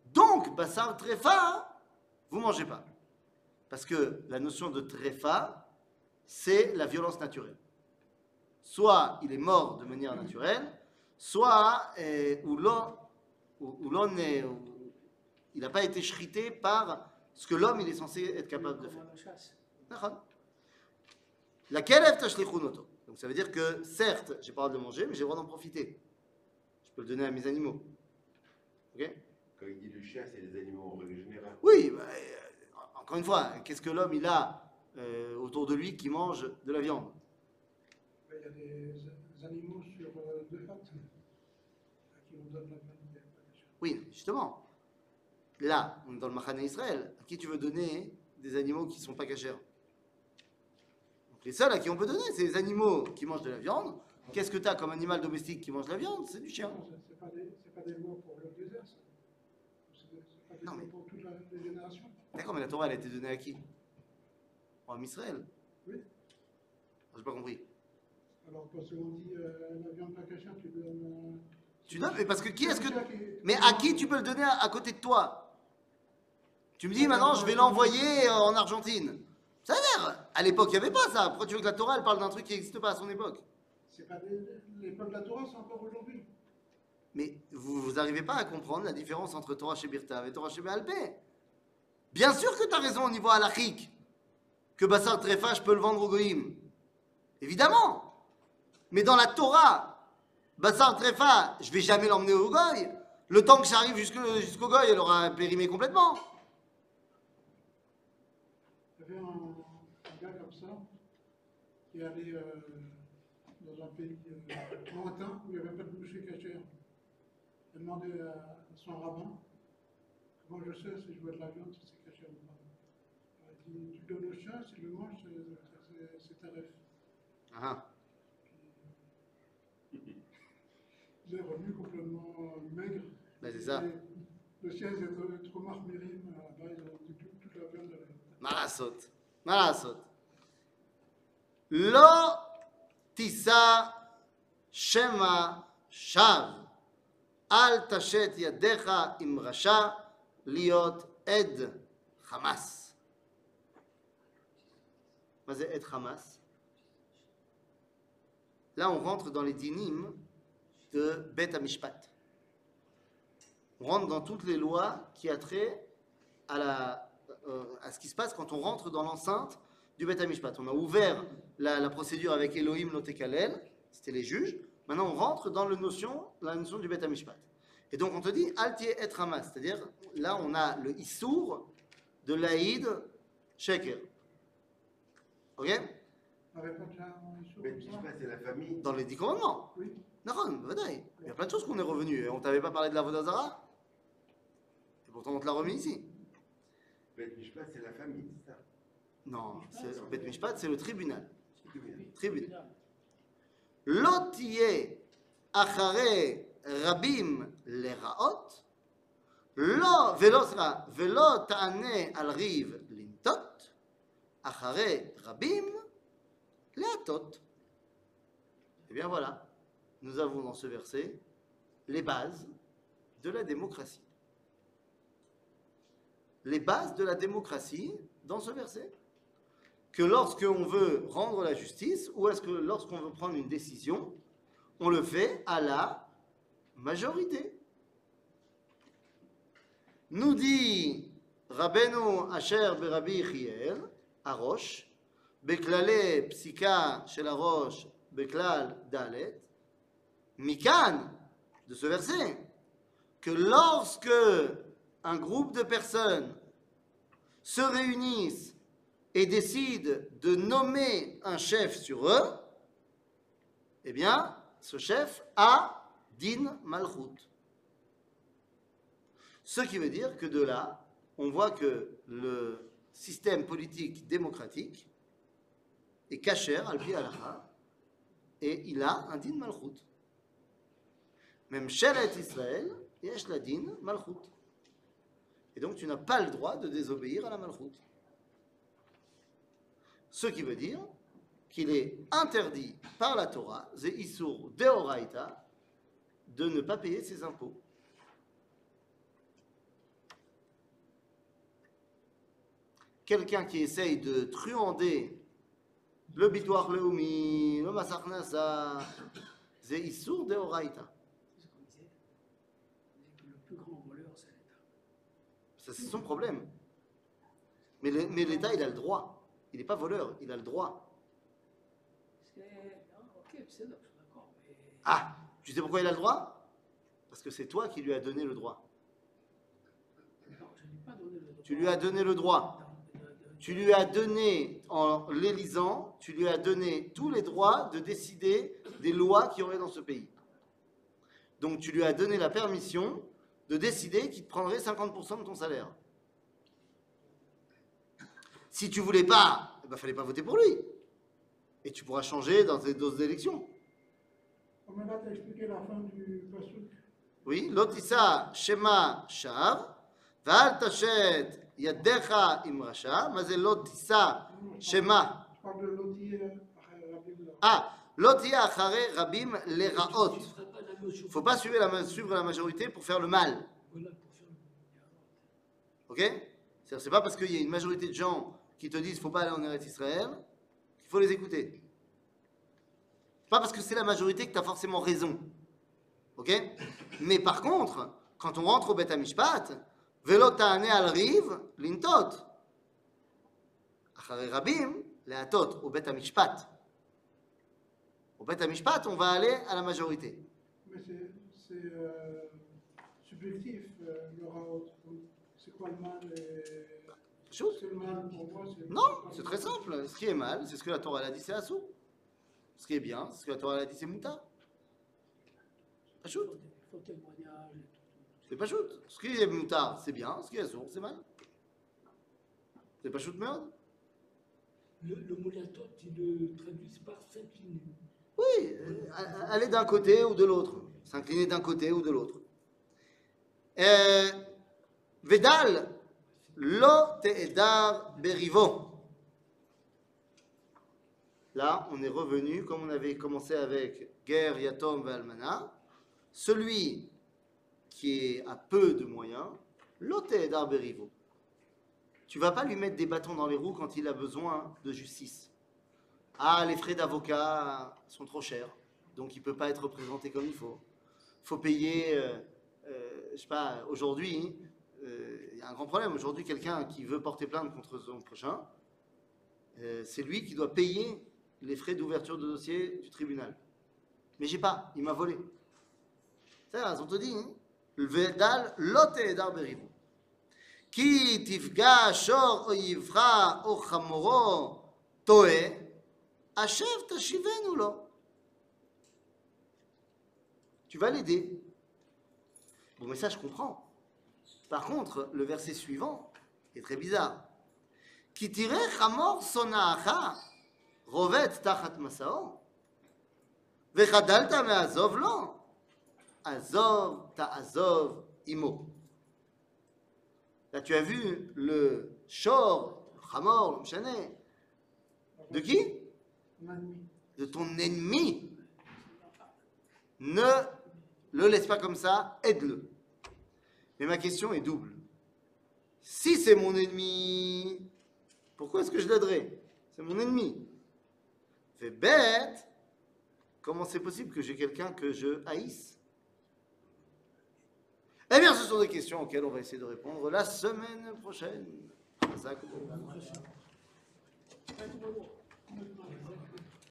donc basar trefa, vous mangez pas. Parce que la notion de tréfa, c'est la violence naturelle. Soit il est mort de manière naturelle, soit eh, ou l'on est, il n'a pas été chrité par ce que l'homme il est censé être capable de faire. La. Donc ça veut dire que certes, j'ai pas le droit de manger, mais j'ai le droit d'en profiter. Je peux le donner à mes animaux. ok? Quand il dit le chien, c'est les animaux en règle générale. Oui, bah, euh, encore une fois, qu'est-ce que l'homme il a euh, autour de lui qui mange de la viande? Il y a des animaux sur euh, deux pattes à qui on donne la viande. Oui, justement. Là, on est dans le Machane Israël. À qui tu veux donner des animaux qui ne sont pas cachers Donc les seuls à qui on peut donner, c'est les animaux qui mangent de la viande. Qu'est-ce que tu as comme animal domestique qui mange de la viande? C'est du chien. Non, ce n'est pas, des- c'est pas des lois pour le désert, ça. C'est des- c'est pas des Non, mais- pour toute la, les générations. D'accord, mais la Torah, elle a été donnée à qui? En Israël. Oui. J'ai pas compris. Alors, quand on dit euh, la viande pas cachère, tu donnes Tu donnes, mais parce que qui est-ce que. Qui- Mais à qui tu peux le donner à, à côté de toi? Tu me dis maintenant, je vais l'envoyer euh, en Argentine. Ça a l'air. À l'époque, il n'y avait pas ça. Pourquoi tu veux que la Torah elle parle d'un truc qui n'existe pas à son époque? C'est pas peuples de la Torah, c'est encore aujourd'hui. Mais vous n'arrivez pas à comprendre la différence entre Torah chez Birta et Torah chez. Bien sûr que tu as raison au niveau halachique, que Bassar Trefa, je peux le vendre au Goïm. Évidemment. Mais dans la Torah, Bassar Trefa, je vais jamais l'emmener au Goy. Le temps que j'arrive jusqu'au Goy, elle aura périmé complètement. Il y avait un, un gars comme ça qui allait euh, dans un pays euh, lointain où il n'y avait pas de boucher cachère de demander à son rabbin comment je sais si je vois de la viande, si c'est caché ou pas. Il dit, tu donnes au chien, s'il si le mange, c'est ta rêve. Ah Il est revenu complètement maigre. Ben, c'est ça. Le chien est trop marmirim, là-bas, il a dit toute la viande de la Malasot. Malasot. Lo tisa shema shav. אל תשת ידיך עם רשע להיות עד חמאס. מה זה עד חמאס? Là, on rentre dans les dynimes de Bet Amishpat. On rentre dans toutes les lois qui a trait à, la, euh, à ce qui se passe quand on rentre dans l'enceinte du Bet Amishpat. On a ouvert la, la procédure avec Elohim Lotekalel, c'était les juges. Maintenant, on rentre dans le notion, la notion du Bet Amishpat. Et donc, on te dit Altie et Hamas, c'est-à-dire là, on a le Issour de l'Aïd Sheker. Ok? C'est la famille. Dans les dix commandements. Oui. Il y a plein de choses qu'on est revenu. On t'avait pas parlé de la Vodazara Et pourtant, on te l'a remis ici. Sais pas, c'est la famille, c'est ça? Non, c'est- Bet Mishpat, c'est le tribunal. Tribunal. לא תהיה אחרי רבים לרעות, לא, ולא, סליחה, ולא תענה על ריב לנטות, אחרי רבים להטות. Eh bien voilà, nous avons dans ce verset les bases de la démocratie. Les bases de la démocratie dans ce verset que lorsqu'on veut rendre la justice, ou est-ce que lorsqu'on veut prendre une décision, on le fait à la majorité. Nous dit Rabbeinu Asher Berabi Chiel, Arosh, Beklale Psika Shel Arosh, Beklal Dalet, Mikan, de ce verset, que lorsque un groupe de personnes se réunissent et décident de nommer un chef sur eux, eh bien, ce chef a din malchut. Ce qui veut dire que de là, on voit que le système politique démocratique est caché al pi halacha, et il a un din malchut. Même Shelet Israël, yesh la din malchut. Et donc tu n'as pas le droit de désobéir à la malchut. Ce qui veut dire qu'il est interdit par la Torah, Isur Deoraita, de ne pas payer ses impôts. Quelqu'un qui essaye de truander le Bitoir Leumi, le Masachnasa, Ze Isur Deoraita. C'est ce qu'on disait. On disait que le plus grand voleur, c'est l'État. Ça, c'est son problème. Mais l'État, il a le droit. Il n'est pas voleur, il a le droit. Ah, tu sais pourquoi il a le droit? Parce que c'est toi qui lui as donné le droit. Tu lui as donné le droit. Tu lui as donné, en l'élisant, tu lui as donné tous les droits de décider des lois qu'il y aurait dans ce pays. Donc tu lui as donné la permission de décider qu'il te prendrait 50% de ton salaire. Si tu voulais pas, il ben, fallait pas voter pour lui. Et tu pourras changer dans tes doses d'élection. Comme là, tu expliqué la fin du passage. Oui, l'otissa shema shav, val tachet yadecha imracha, mais c'est l'otissa shema. Je parle de euh, Ah, l'otia achare rabim les raot. Il ne faut pas suivre la, suivre la majorité pour faire le mal. Ok? C'est pas parce qu'il y a une majorité de gens te disent qu'il ne faut pas aller en Eretz Israël qu'il faut les écouter. Pas parce que c'est la majorité que tu as forcément raison. Ok? Mais par contre, quand on rentre au Bet Amishpat, Velo ta'ane al riv lintot. Achare rabim leatot au Bet Amishpat. Au Bet Amishpat, on va aller à la majorité. Mais c'est- euh, subjectif, euh, le. C'est quoi le mal et- Non, c'est très simple. Ce qui est mal, c'est ce que la Torah a dit, c'est Assou. Ce qui est bien, c'est ce que la Torah a dit, c'est Mouta. Pas shoot. C'est pas shoot. Ce qui est Mouta, c'est bien. Ce qui est Assou, c'est mal. C'est pas shoot merde Le, le mot latot, ils le traduisent par s'incliner. Oui, euh, aller d'un côté ou de l'autre. S'incliner d'un côté ou de l'autre. Euh, Vedal, lo te'edar berivo. Là, on est revenu, comme on avait commencé avec Ger, Yatom, Valmana. Celui qui à peu de moyens, lo te'edar berivo. Tu vas pas lui mettre des bâtons dans les roues quand il a besoin de justice. Ah, les frais d'avocat sont trop chers, donc il peut pas être représenté comme il faut. Il faut payer, euh, euh, je sais pas, aujourd'hui, a un grand problème. Aujourd'hui, quelqu'un qui veut porter plainte contre son prochain, euh, c'est lui qui doit payer les frais d'ouverture de dossier du tribunal. Mais j'ai pas, il m'a volé. C'est ça, on te dit, hein? Ki tifga shor o yivra o chamoro toe. Tu vas l'aider. Bon, mais ça, je comprends. Par contre, le verset suivant est très bizarre. Kitirech amor sonaacha rovet tachat masao. Vechadalta meazov lo. Azov ta'azov imo. Là, tu as vu le shor, hamor, le. De qui? De ton ennemi. Ne le laisse pas comme ça, aide-le. Mais ma question est double. Si c'est mon ennemi, pourquoi est-ce que je l'aiderais? C'est mon ennemi. Fait bête. Comment c'est possible que j'ai quelqu'un que je haïsse? Eh bien, ce sont des questions auxquelles on va essayer de répondre la semaine prochaine.